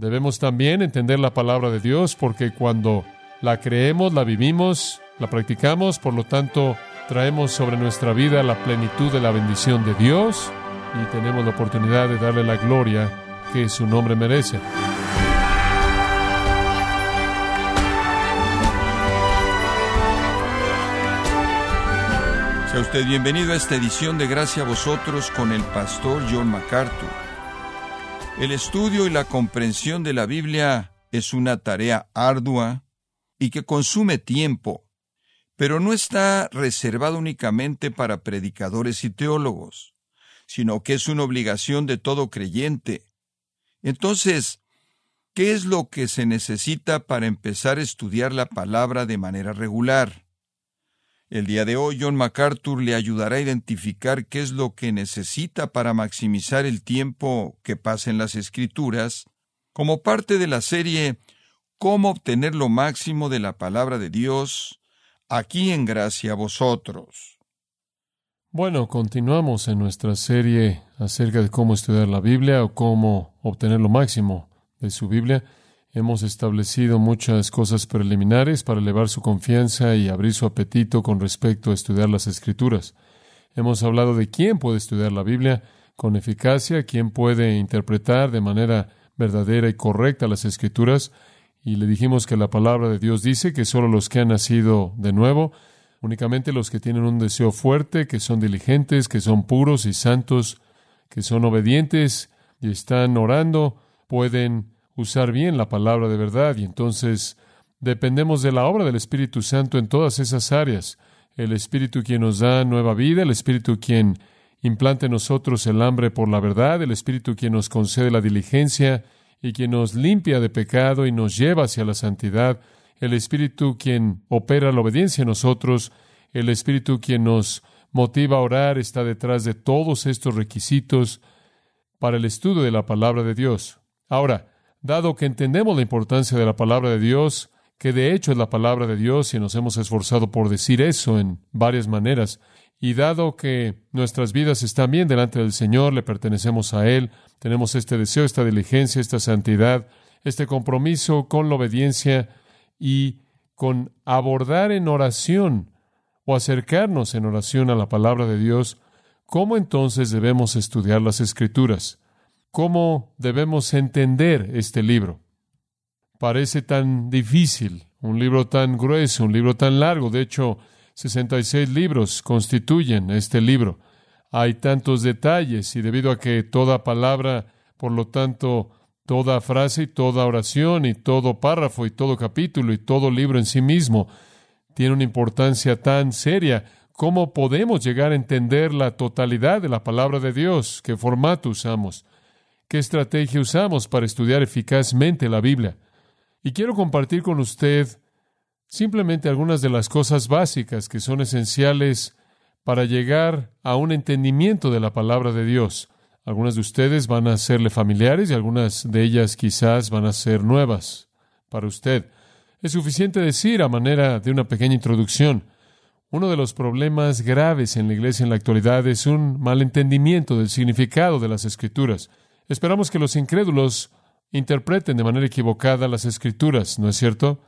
Debemos también entender la palabra de Dios porque cuando la creemos, la vivimos, la practicamos, por lo tanto, traemos sobre nuestra vida la plenitud de la bendición de Dios y tenemos la oportunidad de darle la gloria que su nombre merece. Sea usted bienvenido a esta edición de Gracia a vosotros con el pastor John MacArthur. El estudio y la comprensión de la Biblia es una tarea ardua y que consume tiempo, pero no está reservado únicamente para predicadores y teólogos, sino que es una obligación de todo creyente. Entonces, ¿qué es lo que se necesita para empezar a estudiar la palabra de manera regular? El día de hoy John MacArthur le ayudará a identificar qué es lo que necesita para maximizar el tiempo que pasa en las escrituras, como parte de la serie Cómo obtener lo máximo de la palabra de Dios, aquí en gracia a vosotros. Bueno, continuamos en nuestra serie acerca de cómo estudiar la Biblia o cómo obtener lo máximo de su Biblia. Hemos establecido muchas cosas preliminares para elevar su confianza y abrir su apetito con respecto a estudiar las Escrituras. Hemos hablado de quién puede estudiar la Biblia con eficacia, quién puede interpretar de manera verdadera y correcta las Escrituras, y le dijimos que la palabra de Dios dice que solo los que han nacido de nuevo, únicamente los que tienen un deseo fuerte, que son diligentes, que son puros y santos, que son obedientes y están orando, pueden usar bien la palabra de verdad y entonces dependemos de la obra del Espíritu Santo en todas esas áreas. El Espíritu quien nos da nueva vida, el Espíritu quien implante en nosotros el hambre por la verdad, el Espíritu quien nos concede la diligencia y quien nos limpia de pecado y nos lleva hacia la santidad, el Espíritu quien opera la obediencia en nosotros, el Espíritu quien nos motiva a orar está detrás de todos estos requisitos para el estudio de la palabra de Dios. Ahora, dado que entendemos la importancia de la palabra de Dios, que de hecho es la palabra de Dios y nos hemos esforzado por decir eso en varias maneras, y dado que nuestras vidas están bien delante del Señor, le pertenecemos a Él, tenemos este deseo, esta diligencia, esta santidad, este compromiso con la obediencia y con abordar en oración o acercarnos en oración a la palabra de Dios, ¿cómo entonces debemos estudiar las Escrituras? ¿Cómo debemos entender este libro? Parece tan difícil, un libro tan grueso, un libro tan largo. De hecho, 66 libros constituyen este libro. Hay tantos detalles y debido a que toda palabra, por lo tanto, toda frase y toda oración y todo párrafo y todo capítulo y todo libro en sí mismo tiene una importancia tan seria, ¿cómo podemos llegar a entender la totalidad de la palabra de Dios? ¿Qué formato usamos? Qué estrategia usamos para estudiar eficazmente la Biblia. Y quiero compartir con usted simplemente algunas de las cosas básicas que son esenciales para llegar a un entendimiento de la palabra de Dios. Algunas de ustedes van a serle familiares y algunas de ellas quizás van a ser nuevas para usted. Es suficiente decir a manera de una pequeña introducción. Uno de los problemas graves en la iglesia en la actualidad es un malentendimiento del significado de las escrituras. Esperamos que los incrédulos interpreten de manera equivocada las escrituras, ¿no es cierto?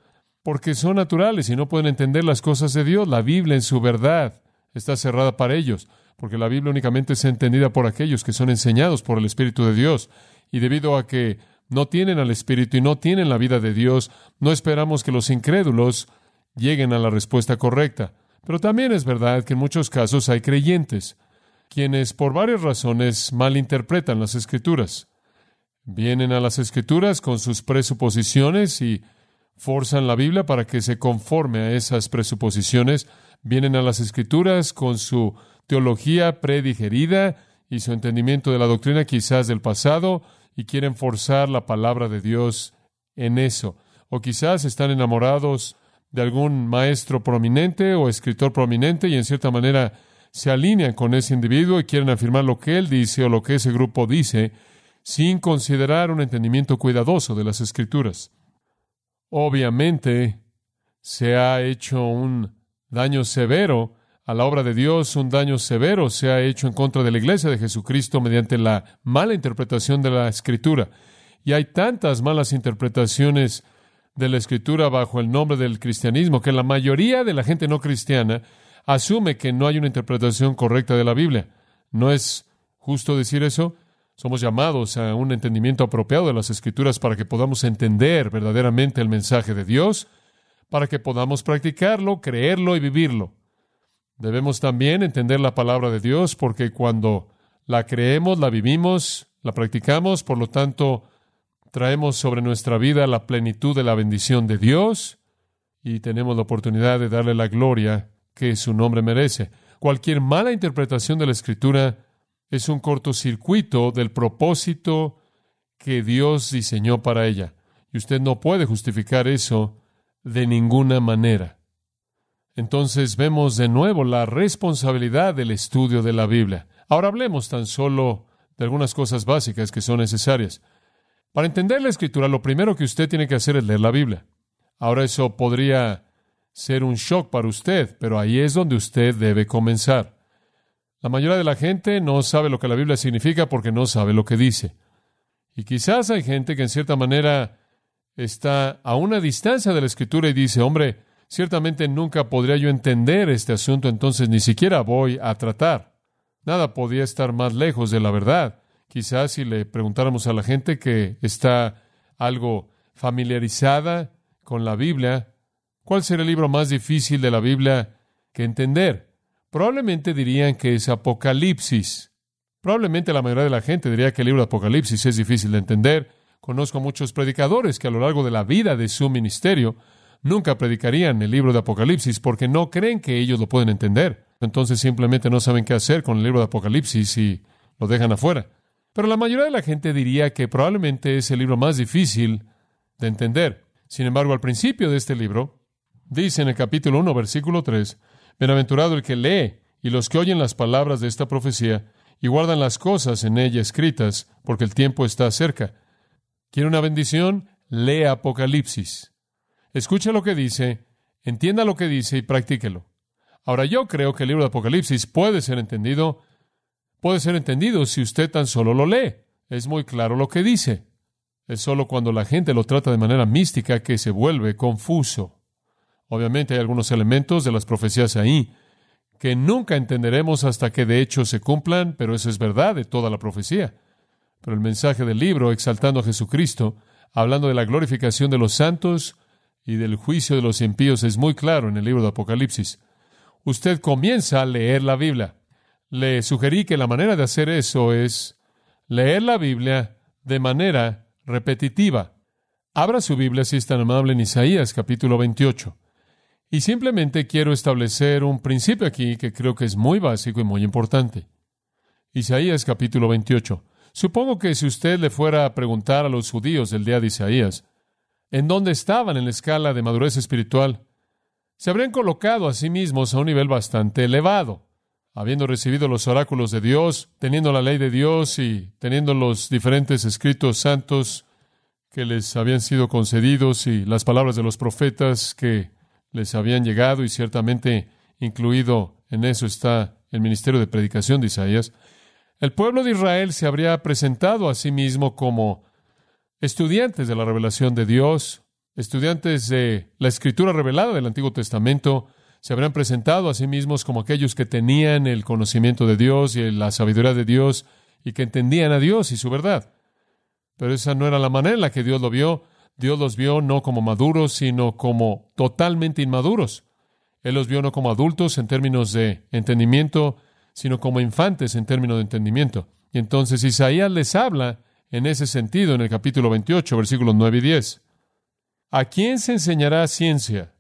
Porque son naturales y no pueden entender las cosas de Dios. La Biblia en su verdad está cerrada para ellos, porque la Biblia únicamente es entendida por aquellos que son enseñados por el Espíritu de Dios. Y debido a que no tienen al Espíritu y no tienen la vida de Dios, no esperamos que los incrédulos lleguen a la respuesta correcta. Pero también es verdad que en muchos casos hay creyentes quienes por varias razones malinterpretan las escrituras. Vienen a las escrituras con sus presuposiciones y forzan la Biblia para que se conforme a esas presuposiciones. Vienen a las escrituras con su teología predigerida y su entendimiento de la doctrina quizás del pasado y quieren forzar la palabra de Dios en eso. O quizás están enamorados de algún maestro prominente o escritor prominente y en cierta manera se alinean con ese individuo y quieren afirmar lo que él dice o lo que ese grupo dice, sin considerar un entendimiento cuidadoso de las escrituras. Obviamente, se ha hecho un daño severo a la obra de Dios, un daño severo se ha hecho en contra de la iglesia de Jesucristo mediante la mala interpretación de la escritura. Y hay tantas malas interpretaciones de la escritura bajo el nombre del cristianismo que la mayoría de la gente no cristiana asume que no hay una interpretación correcta de la Biblia. ¿No es justo decir eso? Somos llamados a un entendimiento apropiado de las escrituras para que podamos entender verdaderamente el mensaje de Dios, para que podamos practicarlo, creerlo y vivirlo. Debemos también entender la palabra de Dios porque cuando la creemos, la vivimos, la practicamos, por lo tanto, traemos sobre nuestra vida la plenitud de la bendición de Dios y tenemos la oportunidad de darle la gloria que su nombre merece. Cualquier mala interpretación de la Escritura es un cortocircuito del propósito que Dios diseñó para ella. Y usted no puede justificar eso de ninguna manera. Entonces vemos de nuevo la responsabilidad del estudio de la Biblia. Ahora hablemos tan solo de algunas cosas básicas que son necesarias. Para entender la escritura, lo primero que usted tiene que hacer es leer la Biblia. Ahora eso podría ser un shock para usted, pero ahí es donde usted debe comenzar. La mayoría de la gente no sabe lo que la Biblia significa porque no sabe lo que dice. Y quizás hay gente que en cierta manera está a una distancia de la escritura y dice, hombre, ciertamente nunca podría yo entender este asunto, entonces ni siquiera voy a tratar. Nada podía estar más lejos de la verdad. Quizás si le preguntáramos a la gente que está algo familiarizada con la Biblia, ¿cuál sería el libro más difícil de la Biblia que entender? Probablemente dirían que es Apocalipsis. Probablemente la mayoría de la gente diría que el libro de Apocalipsis es difícil de entender. Conozco muchos predicadores que a lo largo de la vida de su ministerio nunca predicarían el libro de Apocalipsis porque no creen que ellos lo pueden entender. Entonces simplemente no saben qué hacer con el libro de Apocalipsis y lo dejan afuera. Pero la mayoría de la gente diría que probablemente es el libro más difícil de entender. Sin embargo, al principio de este libro, dice en el capítulo 1, versículo 3, Bienaventurado el que lee y los que oyen las palabras de esta profecía y guardan las cosas en ella escritas, porque el tiempo está cerca. ¿Quiere una bendición? Lea Apocalipsis. Escuche lo que dice, entienda lo que dice y practíquelo. Ahora yo creo que el libro de Apocalipsis puede ser entendido puede ser entendido si usted tan solo lo lee. Es muy claro lo que dice. Es solo cuando la gente lo trata de manera mística que se vuelve confuso. Obviamente hay algunos elementos de las profecías ahí que nunca entenderemos hasta que de hecho se cumplan, pero eso es verdad de toda la profecía. Pero el mensaje del libro, exaltando a Jesucristo, hablando de la glorificación de los santos y del juicio de los impíos, es muy claro en el libro de Apocalipsis. Usted comienza a leer la Biblia le sugerí que la manera de hacer eso es leer la Biblia de manera repetitiva. Abra su Biblia si es tan amable en Isaías capítulo 28. Y simplemente quiero establecer un principio aquí que creo que es muy básico y muy importante. Isaías capítulo 28. Supongo que si usted le fuera a preguntar a los judíos del día de Isaías, ¿en dónde estaban en la escala de madurez espiritual? Se habrían colocado a sí mismos a un nivel bastante elevado habiendo recibido los oráculos de Dios, teniendo la ley de Dios y teniendo los diferentes escritos santos que les habían sido concedidos y las palabras de los profetas que les habían llegado y ciertamente incluido en eso está el ministerio de predicación de Isaías, el pueblo de Israel se habría presentado a sí mismo como estudiantes de la revelación de Dios, estudiantes de la escritura revelada del Antiguo Testamento, se habrán presentado a sí mismos como aquellos que tenían el conocimiento de Dios y la sabiduría de Dios y que entendían a Dios y su verdad. Pero esa no era la manera en la que Dios lo vio. Dios los vio no como maduros, sino como totalmente inmaduros. Él los vio no como adultos en términos de entendimiento, sino como infantes en términos de entendimiento. Y entonces Isaías les habla en ese sentido en el capítulo 28, versículos 9 y 10. ¿A quién se enseñará ciencia?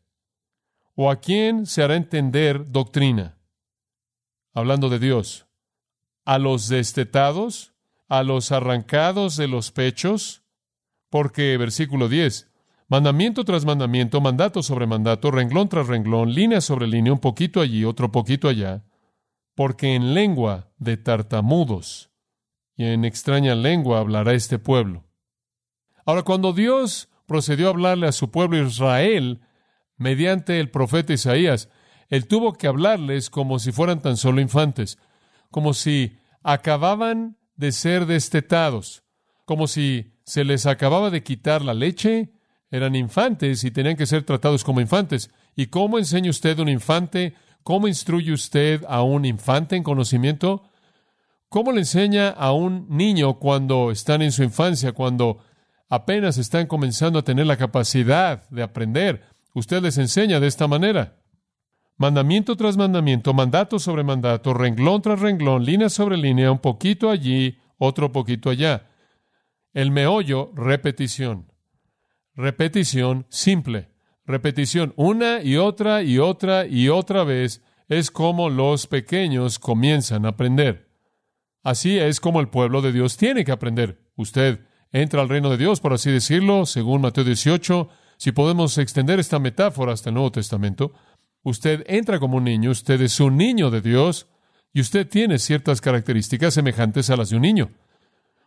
¿O a quién se hará entender doctrina? Hablando de Dios. ¿A los destetados? ¿A los arrancados de los pechos? Porque, versículo 10, mandamiento tras mandamiento, mandato sobre mandato, renglón tras renglón, línea sobre línea, un poquito allí, otro poquito allá, porque en lengua de tartamudos y en extraña lengua hablará este pueblo. Ahora, cuando Dios procedió a hablarle a su pueblo Israel, mediante el profeta Isaías. Él tuvo que hablarles como si fueran tan solo infantes, como si acababan de ser destetados, como si se les acababa de quitar la leche, eran infantes y tenían que ser tratados como infantes. ¿Y cómo enseña usted a un infante? ¿Cómo instruye usted a un infante en conocimiento? ¿Cómo le enseña a un niño cuando están en su infancia, cuando apenas están comenzando a tener la capacidad de aprender? Usted les enseña de esta manera. Mandamiento tras mandamiento, mandato sobre mandato, renglón tras renglón, línea sobre línea, un poquito allí, otro poquito allá. El meollo, repetición. Repetición simple. Repetición una y otra y otra y otra vez es como los pequeños comienzan a aprender. Así es como el pueblo de Dios tiene que aprender. Usted entra al reino de Dios, por así decirlo, según Mateo 18. Si podemos extender esta metáfora hasta el Nuevo Testamento, usted entra como un niño, usted es un niño de Dios y usted tiene ciertas características semejantes a las de un niño.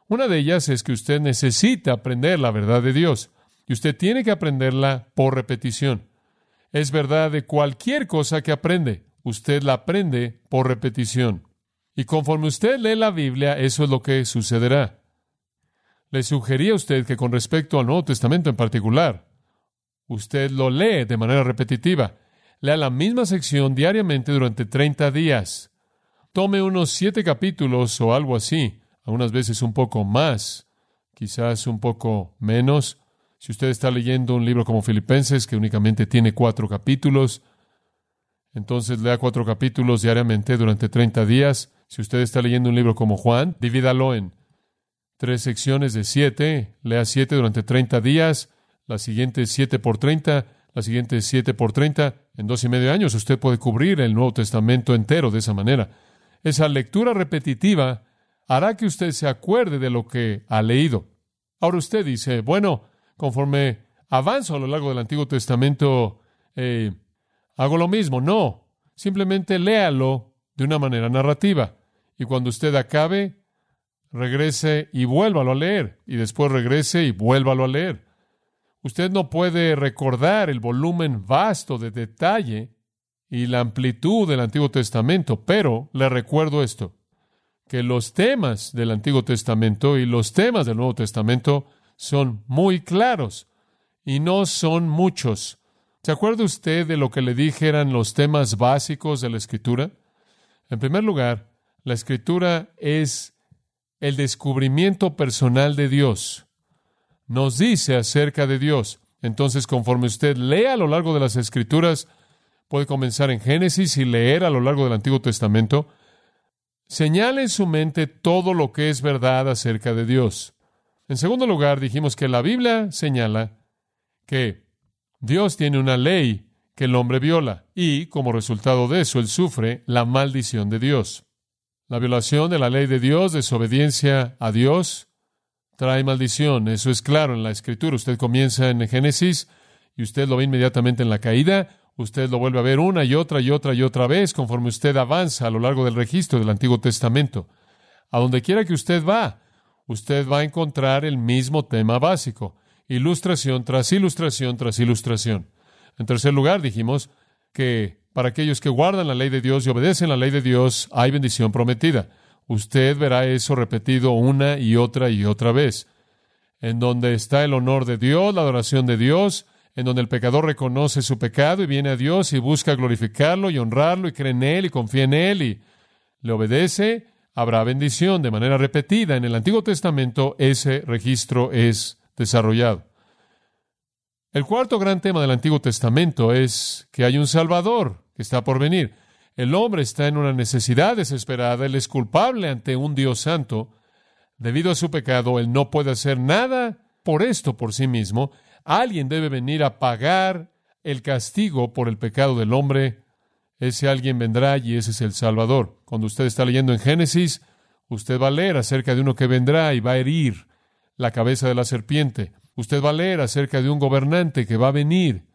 Una de ellas es que usted necesita aprender la verdad de Dios. Y usted tiene que aprenderla por repetición. Es verdad de cualquier cosa que aprende. Usted la aprende por repetición. Y conforme usted lee la Biblia, eso es lo que sucederá. Le sugería a usted que con respecto al Nuevo Testamento en particular, usted lo lee de manera repetitiva. Lea la misma sección diariamente durante 30 días. Tome unos siete capítulos o algo así, algunas veces un poco más, quizás un poco menos, si usted está leyendo un libro como Filipenses, que únicamente tiene cuatro capítulos, entonces lea cuatro capítulos diariamente durante 30 días. Si usted está leyendo un libro como Juan, divídalo en tres secciones de siete. Lea siete durante 30 días, la siguiente siete por 30, la siguiente siete por 30. En dos y medio años usted puede cubrir el Nuevo Testamento entero de esa manera. Esa lectura repetitiva hará que usted se acuerde de lo que ha leído. Ahora usted dice, bueno, conforme avanzo a lo largo del Antiguo Testamento, eh, hago lo mismo. No, simplemente léalo de una manera narrativa. Y cuando usted acabe, regrese y vuélvalo a leer. Y después regrese y vuélvalo a leer. Usted no puede recordar el volumen vasto de detalle y la amplitud del Antiguo Testamento, pero le recuerdo esto, que los temas del Antiguo Testamento y los temas del Nuevo Testamento son muy claros y no son muchos. ¿Se acuerda usted de lo que le dije eran los temas básicos de la Escritura? En primer lugar, la Escritura es el descubrimiento personal de Dios. Nos dice acerca de Dios. Entonces, conforme usted lea a lo largo de las Escrituras, puede comenzar en Génesis y leer a lo largo del Antiguo Testamento, señale en su mente todo lo que es verdad acerca de Dios. En segundo lugar, dijimos que la Biblia señala que Dios tiene una ley que el hombre viola y, como resultado de eso, él sufre la maldición de Dios. La violación de la ley de Dios, desobediencia a Dios, trae maldición. Eso es claro en la Escritura. Usted comienza en Génesis y usted lo ve inmediatamente en la caída. Usted lo vuelve a ver una y otra y otra y otra vez conforme usted avanza a lo largo del registro del Antiguo Testamento. A donde quiera que usted va, usted va a encontrar el mismo tema básico, ilustración tras ilustración tras ilustración. En tercer lugar, dijimos que para aquellos que guardan la ley de Dios y obedecen la ley de Dios, hay bendición prometida. Usted verá eso repetido una y otra y otra vez. En donde está el honor de Dios, la adoración de Dios, en donde el pecador reconoce su pecado y viene a Dios y busca glorificarlo y honrarlo y cree en Él y confía en Él y le obedece, habrá bendición de manera repetida. En el Antiguo Testamento ese registro es desarrollado. El cuarto gran tema del Antiguo Testamento es que hay un Salvador que está por venir. El hombre está en una necesidad desesperada, él es culpable ante un Dios santo. Debido a su pecado, él no puede hacer nada por esto por sí mismo. Alguien debe venir a pagar el castigo por el pecado del hombre ese alguien vendrá y ese es el Salvador. Cuando usted está leyendo en Génesis, usted va a leer acerca de uno que vendrá y va a herir la cabeza de la serpiente. Usted va a leer acerca de un gobernante que va a venir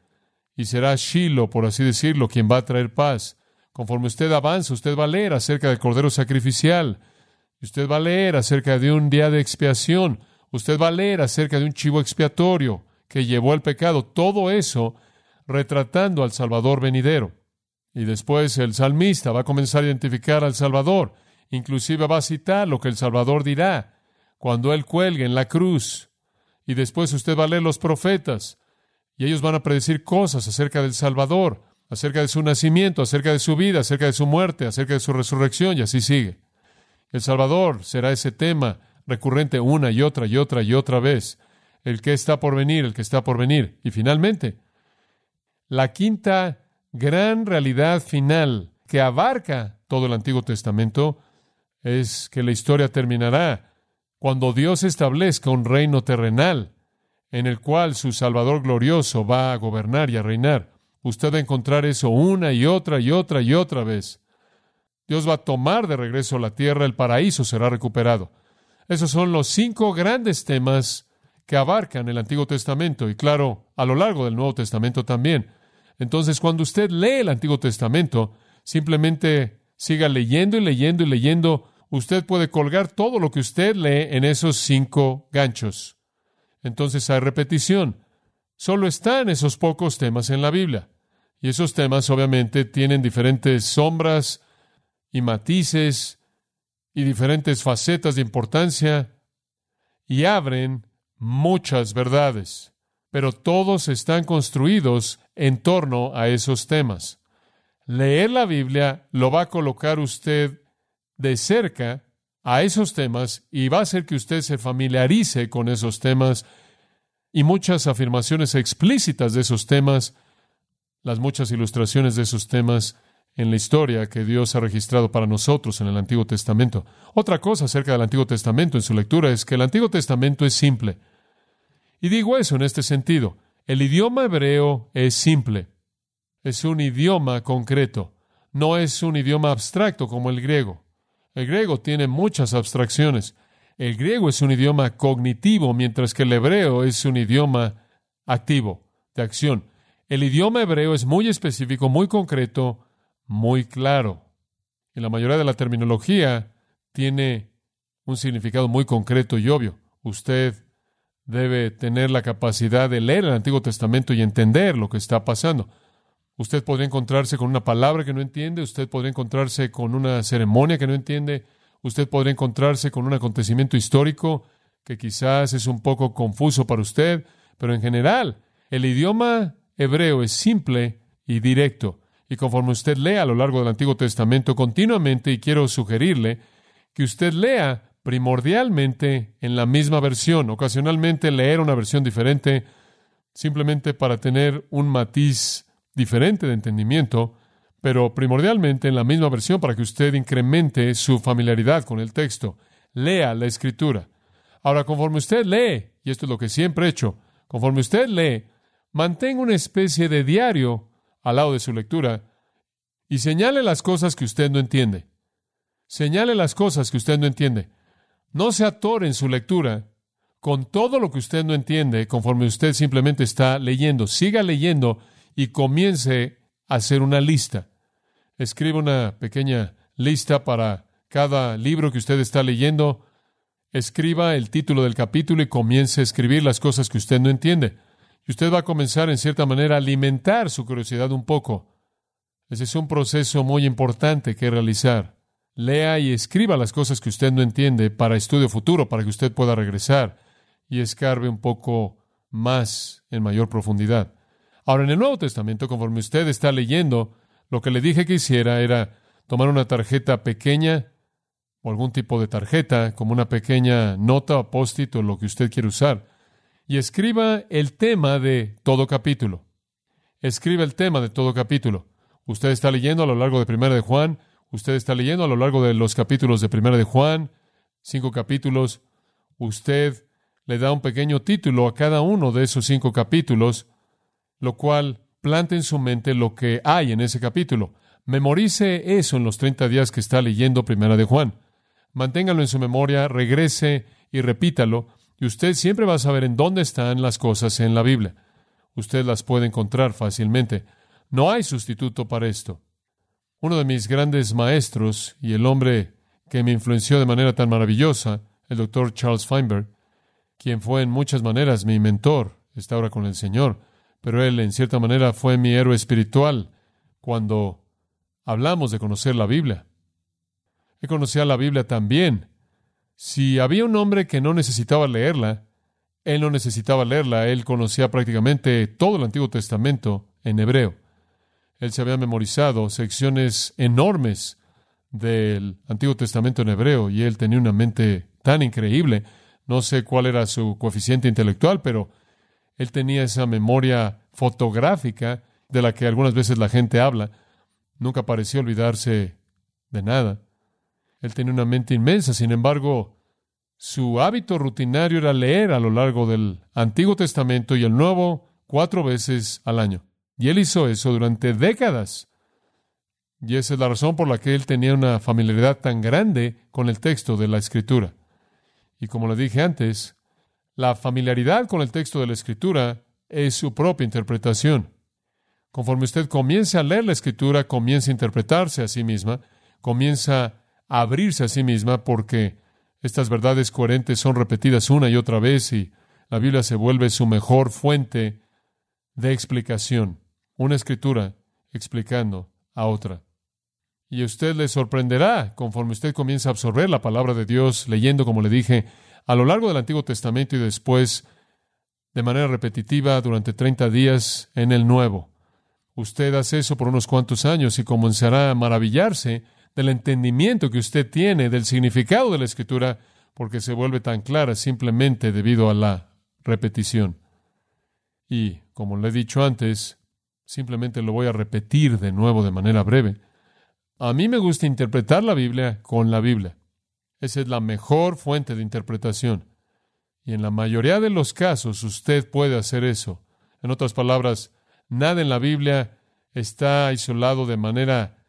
y será Shiloh, por así decirlo, quien va a traer paz. Conforme usted avanza, usted va a leer acerca del cordero sacrificial. Usted va a leer acerca de un día de expiación. Usted va a leer acerca de un chivo expiatorio que llevó el pecado. Todo eso retratando al Salvador venidero. Y después el salmista va a comenzar a identificar al Salvador. Inclusive va a citar lo que el Salvador dirá cuando Él cuelgue en la cruz. Y después usted va a leer los profetas. Y ellos van a predecir cosas acerca del Salvador, acerca de su nacimiento, acerca de su vida, acerca de su muerte, acerca de su resurrección, y así sigue. El Salvador será ese tema recurrente una y otra y otra y otra vez. El que está por venir, el que está por venir. Y finalmente, la quinta gran realidad final que abarca todo el Antiguo Testamento es que la historia terminará cuando Dios establezca un reino terrenal en el cual su Salvador glorioso va a gobernar y a reinar. Usted va a encontrar eso una y otra y otra y otra vez. Dios va a tomar de regreso la tierra, el paraíso será recuperado. Esos son los cinco grandes temas que abarcan el Antiguo Testamento y claro, a lo largo del Nuevo Testamento también. Entonces, cuando usted lee el Antiguo Testamento, simplemente siga leyendo y leyendo y leyendo. Usted puede colgar todo lo que usted lee en esos cinco ganchos. Entonces hay repetición. Solo están esos pocos temas en la Biblia. Y esos temas obviamente tienen diferentes sombras y matices y diferentes facetas de importancia y abren muchas verdades, pero todos están construidos en torno a esos temas. Leer la Biblia lo va a colocar usted de cerca a esos temas y va a hacer que usted se familiarice con esos temas y muchas afirmaciones explícitas de esos temas, las muchas ilustraciones de esos temas en la historia que Dios ha registrado para nosotros en el Antiguo Testamento. Otra cosa acerca del Antiguo Testamento en su lectura es que el Antiguo Testamento es simple. Y digo eso en este sentido. El idioma hebreo es simple. Es un idioma concreto. No es un idioma abstracto como el griego. El griego tiene muchas abstracciones. El griego es un idioma cognitivo, mientras que el hebreo es un idioma activo, de acción. El idioma hebreo es muy específico, muy concreto, muy claro. Y la mayoría de la terminología tiene un significado muy concreto y obvio. Usted debe tener la capacidad de leer el Antiguo Testamento y entender lo que está pasando. Usted podría encontrarse con una palabra que no entiende, usted podría encontrarse con una ceremonia que no entiende, usted podría encontrarse con un acontecimiento histórico que quizás es un poco confuso para usted, pero en general el idioma hebreo es simple y directo. Y conforme usted lea a lo largo del Antiguo Testamento continuamente, y quiero sugerirle que usted lea primordialmente en la misma versión, ocasionalmente leer una versión diferente, simplemente para tener un matiz diferente de entendimiento, pero primordialmente en la misma versión para que usted incremente su familiaridad con el texto. Lea la escritura. Ahora, conforme usted lee, y esto es lo que siempre he hecho, conforme usted lee, mantenga una especie de diario al lado de su lectura y señale las cosas que usted no entiende. Señale las cosas que usted no entiende. No se atore en su lectura con todo lo que usted no entiende conforme usted simplemente está leyendo. Siga leyendo y comience a hacer una lista. Escriba una pequeña lista para cada libro que usted está leyendo. Escriba el título del capítulo y comience a escribir las cosas que usted no entiende. Y usted va a comenzar, en cierta manera, a alimentar su curiosidad un poco. Ese es un proceso muy importante que realizar. Lea y escriba las cosas que usted no entiende para estudio futuro, para que usted pueda regresar y escarbe un poco más en mayor profundidad. Ahora, en el Nuevo Testamento, conforme usted está leyendo, lo que le dije que hiciera era tomar una tarjeta pequeña o algún tipo de tarjeta, como una pequeña nota o post-it o lo que usted quiere usar, y escriba el tema de todo capítulo. Escriba el tema de todo capítulo. Usted está leyendo a lo largo de Primera de Juan, usted está leyendo a lo largo de los capítulos de Primera de Juan, cinco capítulos, usted le da un pequeño título a cada uno de esos cinco capítulos lo cual plante en su mente lo que hay en ese capítulo. Memorice eso en los 30 días que está leyendo Primera de Juan. Manténgalo en su memoria, regrese y repítalo, y usted siempre va a saber en dónde están las cosas en la Biblia. Usted las puede encontrar fácilmente. No hay sustituto para esto. Uno de mis grandes maestros y el hombre que me influenció de manera tan maravillosa, el doctor Charles Feinberg, quien fue en muchas maneras mi mentor, está ahora con el Señor, pero él en cierta manera fue mi héroe espiritual cuando hablamos de conocer la Biblia. He conocido la Biblia también. Si había un hombre que no necesitaba leerla, él no necesitaba leerla, él conocía prácticamente todo el Antiguo Testamento en hebreo. Él se había memorizado secciones enormes del Antiguo Testamento en hebreo y él tenía una mente tan increíble. No sé cuál era su coeficiente intelectual, pero él tenía esa memoria fotográfica de la que algunas veces la gente habla. Nunca pareció olvidarse de nada. Él tenía una mente inmensa, sin embargo, su hábito rutinario era leer a lo largo del Antiguo Testamento y el Nuevo cuatro veces al año. Y él hizo eso durante décadas. Y esa es la razón por la que él tenía una familiaridad tan grande con el texto de la Escritura. Y como le dije antes, la familiaridad con el texto de la Escritura es su propia interpretación. Conforme usted comience a leer la Escritura, comienza a interpretarse a sí misma, comienza a abrirse a sí misma porque estas verdades coherentes son repetidas una y otra vez y la Biblia se vuelve su mejor fuente de explicación. Una escritura explicando a otra. Y usted le sorprenderá conforme usted comienza a absorber la palabra de Dios, leyendo, como le dije, a lo largo del Antiguo Testamento y después de manera repetitiva durante 30 días en el Nuevo. Usted hace eso por unos cuantos años y comenzará a maravillarse del entendimiento que usted tiene del significado de la Escritura, porque se vuelve tan clara simplemente debido a la repetición. Y, como le he dicho antes, simplemente lo voy a repetir de nuevo de manera breve. A mí me gusta interpretar la Biblia con la Biblia. Esa es la mejor fuente de interpretación. Y en la mayoría de los casos usted puede hacer eso. En otras palabras, nada en la Biblia está aislado de manera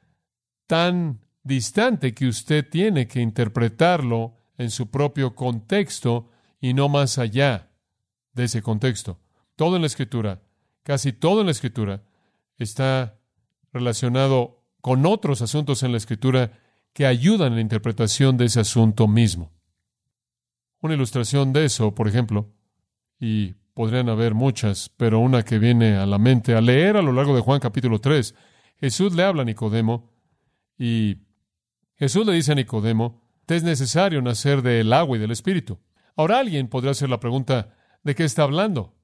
tan distante que usted tiene que interpretarlo en su propio contexto y no más allá de ese contexto. Todo en la escritura, casi todo en la escritura, está relacionado con otros asuntos en la escritura que ayudan en la interpretación de ese asunto mismo. Una ilustración de eso, por ejemplo, y podrían haber muchas, pero una que viene a la mente al leer a lo largo de Juan capítulo 3, Jesús le habla a Nicodemo y Jesús le dice a Nicodemo, te es necesario nacer del agua y del Espíritu. Ahora alguien podría hacer la pregunta, ¿de qué está hablando?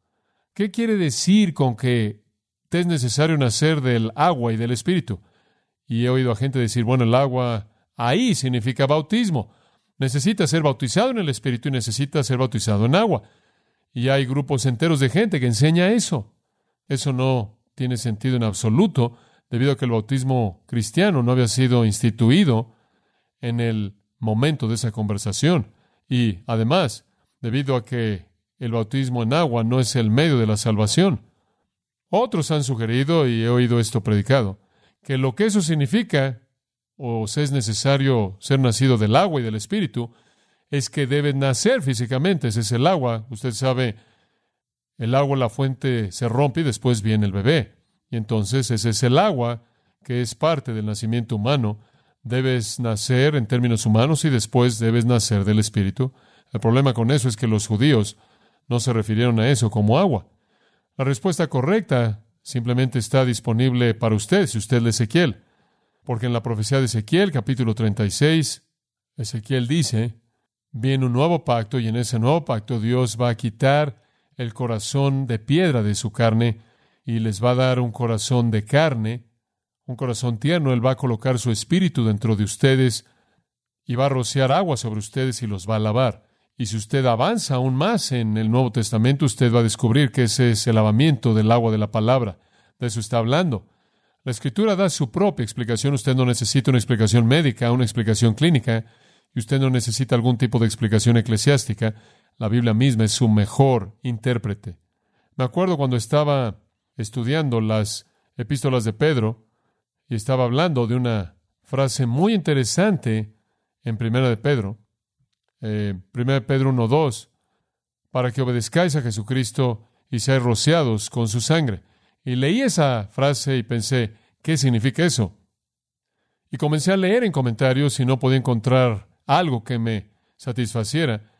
¿Qué quiere decir con que te es necesario nacer del agua y del Espíritu? Y he oído a gente decir, bueno, el agua ahí significa bautismo. Necesita ser bautizado en el Espíritu y necesita ser bautizado en agua. Y hay grupos enteros de gente que enseña eso. Eso no tiene sentido en absoluto, debido a que el bautismo cristiano no había sido instituido en el momento de esa conversación. Y además, debido a que el bautismo en agua no es el medio de la salvación. Otros han sugerido, y he oído esto predicado, que lo que eso significa, o es necesario ser nacido del agua y del espíritu, es que debe nacer físicamente. Ese es el agua. Usted sabe, el agua, la fuente se rompe y después viene el bebé. Y entonces ese es el agua que es parte del nacimiento humano debes nacer en términos humanos y después debes nacer del Espíritu. El problema con eso es que los judíos no se refirieron a eso como agua. La respuesta correcta simplemente está disponible para usted si usted lee Ezequiel. Porque en la profecía de Ezequiel, capítulo 36, Ezequiel dice, viene un nuevo pacto y en ese nuevo pacto Dios va a quitar el corazón de piedra de su carne y les va a dar un corazón de carne un corazón tierno, Él va a colocar su espíritu dentro de ustedes y va a rociar agua sobre ustedes y los va a lavar. Y si usted avanza aún más en el Nuevo Testamento, usted va a descubrir que ese es el lavamiento del agua de la palabra. De eso está hablando. La Escritura da su propia explicación. Usted no necesita una explicación médica, una explicación clínica, y usted no necesita algún tipo de explicación eclesiástica. La Biblia misma es su mejor intérprete. Me acuerdo cuando estaba estudiando las epístolas de Pedro, y estaba hablando de una frase muy interesante en Primera de Pedro, eh, Primera de Pedro 1.2, para que obedezcáis a Jesucristo y seáis rociados con su sangre. Y leí esa frase y pensé, ¿qué significa eso? Y comencé a leer en comentarios y no podía encontrar algo que me satisfaciera.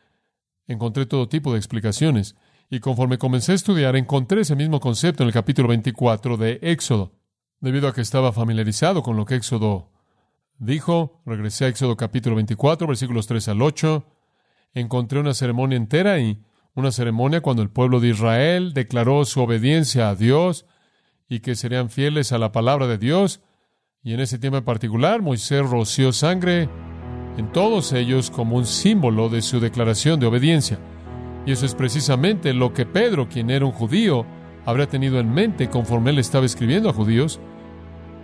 Encontré todo tipo de explicaciones. Y conforme comencé a estudiar, encontré ese mismo concepto en el capítulo 24 de Éxodo. Debido a que estaba familiarizado con lo que Éxodo dijo, regresé a Éxodo capítulo 24, versículos 3 al 8, encontré una ceremonia entera y una ceremonia cuando el pueblo de Israel declaró su obediencia a Dios y que serían fieles a la palabra de Dios. Y en ese tiempo en particular, Moisés roció sangre en todos ellos como un símbolo de su declaración de obediencia. Y eso es precisamente lo que Pedro, quien era un judío, habría tenido en mente conforme él estaba escribiendo a judíos.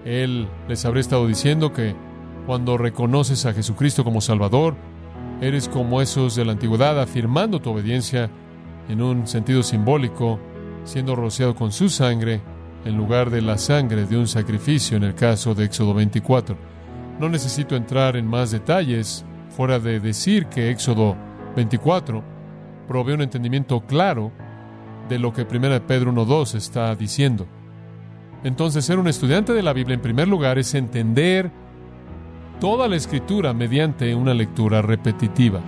Él les habría estado diciendo que cuando reconoces a Jesucristo como Salvador, eres como esos de la antigüedad afirmando tu obediencia en un sentido simbólico, siendo rociado con su sangre en lugar de la sangre de un sacrificio en el caso de Éxodo 24. No necesito entrar en más detalles fuera de decir que Éxodo 24 provee un entendimiento claro de lo que 1 Pedro 1.2 está diciendo. Entonces, ser un estudiante de la Biblia en primer lugar es entender toda la escritura mediante una lectura repetitiva.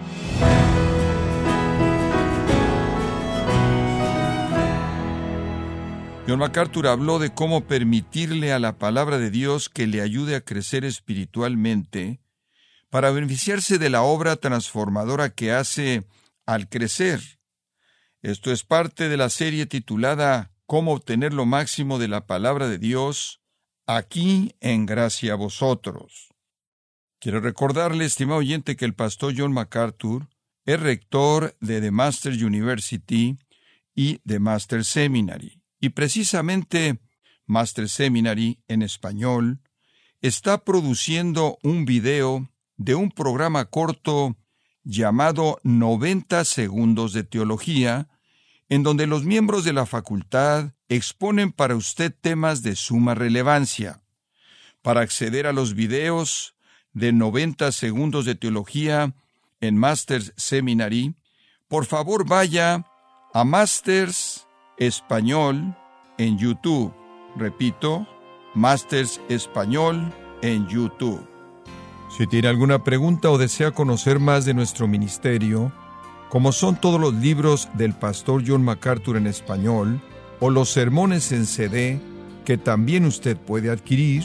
John MacArthur habló de cómo permitirle a la palabra de Dios que le ayude a crecer espiritualmente para beneficiarse de la obra transformadora que hace al crecer. Esto es parte de la serie titulada Cómo obtener lo máximo de la palabra de Dios, aquí en gracia a vosotros. Quiero recordarle, estimado oyente, que el pastor John MacArthur es rector de The Master University y The Master Seminary. Y precisamente Master Seminary en español está produciendo un video de un programa corto llamado 90 segundos de teología, en donde los miembros de la facultad exponen para usted temas de suma relevancia. Para acceder a los videos de 90 segundos de teología en Masters Seminary, por favor vaya a Masters Español en YouTube. Repito, Masters Español en YouTube. Si tiene alguna pregunta o desea conocer más de nuestro ministerio, como son todos los libros del pastor John MacArthur en español o los sermones en CD que también usted puede adquirir,